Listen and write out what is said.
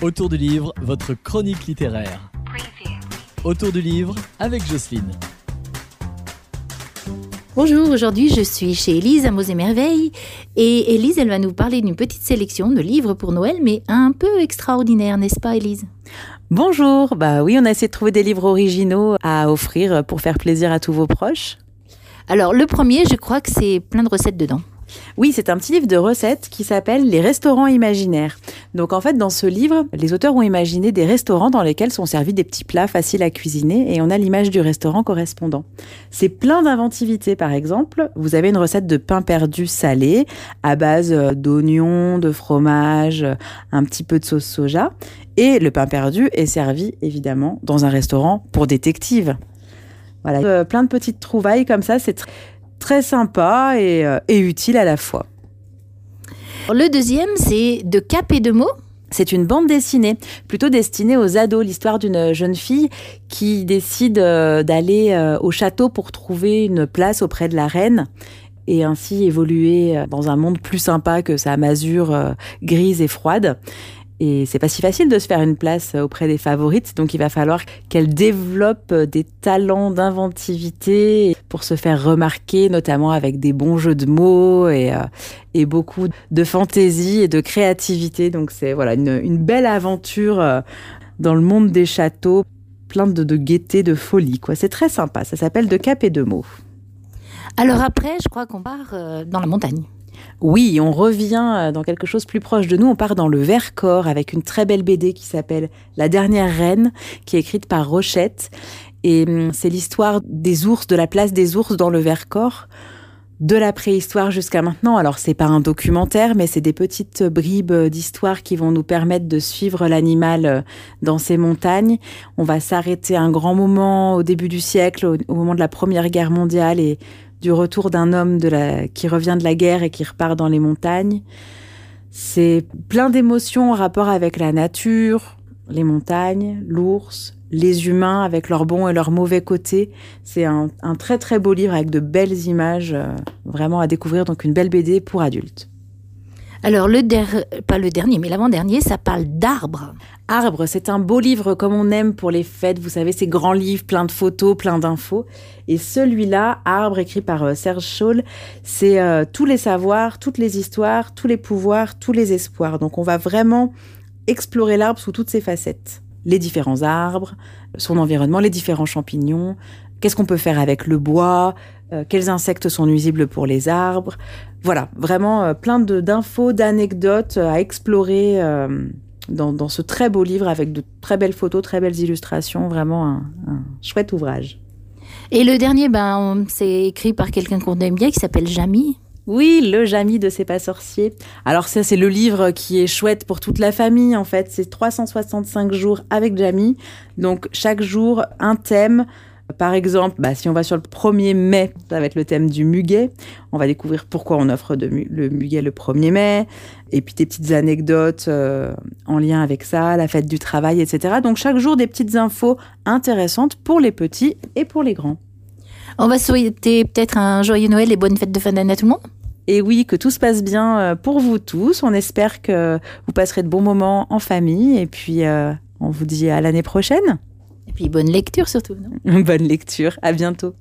Autour du livre, votre chronique littéraire. Autour du livre avec Jocelyne. Bonjour, aujourd'hui je suis chez Élise à Mots et Merveilles et Élise elle va nous parler d'une petite sélection de livres pour Noël mais un peu extraordinaire, n'est-ce pas Élise? Bonjour, bah oui on a essayé de trouver des livres originaux à offrir pour faire plaisir à tous vos proches. Alors le premier je crois que c'est plein de recettes dedans. Oui, c'est un petit livre de recettes qui s'appelle Les restaurants imaginaires. Donc en fait, dans ce livre, les auteurs ont imaginé des restaurants dans lesquels sont servis des petits plats faciles à cuisiner et on a l'image du restaurant correspondant. C'est plein d'inventivité par exemple. Vous avez une recette de pain perdu salé à base euh, d'oignons, de fromage, un petit peu de sauce soja. Et le pain perdu est servi évidemment dans un restaurant pour détectives. Voilà, euh, plein de petites trouvailles comme ça, c'est très sympa euh, et, utile à la fois. Le deuxième, c'est De Cap et de mots. C'est une bande dessinée, plutôt destinée aux ados, l'histoire d'une jeune fille qui décide euh, d'aller euh, au château pour trouver une place auprès de la reine et ainsi évoluer dans un monde plus sympa que sa masure grise et froide. Et c'est pas si facile de se faire une place auprès des favorites, donc il va falloir qu'elle développe des talents d'inventivité pour se faire remarquer, notamment avec des bons jeux de mots et, euh, beaucoup de fantaisie et de créativité. Donc c'est voilà une, belle aventure euh, dans le monde des châteaux, plein de, gaieté, de folie. Quoi. C'est très sympa. Ça s'appelle De Cap et de mots. Alors après, je crois qu'on part euh, dans la montagne. Oui, on revient euh, dans quelque chose plus proche de nous. On part dans le Vercors avec une très belle BD qui s'appelle La dernière reine, qui est écrite par Rochette. Et hum, c'est l'histoire des ours, de la place des ours dans le Vercors, de la préhistoire jusqu'à maintenant. Alors c'est pas un documentaire, mais c'est des petites bribes d'histoire qui vont nous permettre de suivre l'animal euh, dans ces montagnes. On va s'arrêter un grand moment au début du siècle, au, moment de la Première Guerre mondiale, et du retour d'un homme qui revient de la guerre et qui repart dans les montagnes. C'est plein d'émotions en rapport avec la nature, les montagnes, l'ours, les humains avec leurs bons et leurs mauvais côtés. C'est un, très très beau livre avec de belles images, euh, vraiment à découvrir, donc une belle BD pour adultes. Alors, le pas le dernier, mais l'avant-dernier, ça parle d'arbres. Arbre, c'est un beau livre comme on aime pour les fêtes, vous savez, ces grands livres, plein de photos, plein d'infos. Et celui-là, Arbre, écrit par euh, Serge Scholl, c'est euh, tous les savoirs, toutes les histoires, tous les pouvoirs, tous les espoirs. Donc on va vraiment explorer l'arbre sous toutes ses facettes. Les différents arbres, son environnement, les différents champignons, qu'est-ce qu'on peut faire avec le bois, euh, quels insectes sont nuisibles pour les arbres? Voilà, vraiment euh, plein d'infos, d'anecdotes euh, à explorer dans, ce très beau livre avec de très belles photos, très belles illustrations, vraiment un, chouette ouvrage. Et le dernier, ben, c'est écrit par quelqu'un qu'on aime bien qui s'appelle Jamie. Oui, le Jamie de C'est pas sorcier. Alors ça, c'est le livre qui est chouette pour toute la famille, en fait. C'est 365 jours avec Jamie. Donc, chaque jour, un thème, par exemple, bah, si on va sur le 1er mai, ça va être le thème du muguet. On va découvrir pourquoi on offre le muguet le 1er mai, et puis des petites anecdotes euh, en lien avec ça, la fête du travail, etc. Donc chaque jour, des petites infos intéressantes pour les petits et pour les grands. On va souhaiter peut-être un joyeux Noël et bonne fête de fin d'année à tout le monde. Et oui, que tout se passe bien euh, pour vous tous. On espère que vous passerez de bons moments en famille. Et puis, euh, on vous dit à l'année prochaine. Et puis bonne lecture surtout. bonne lecture. À bientôt.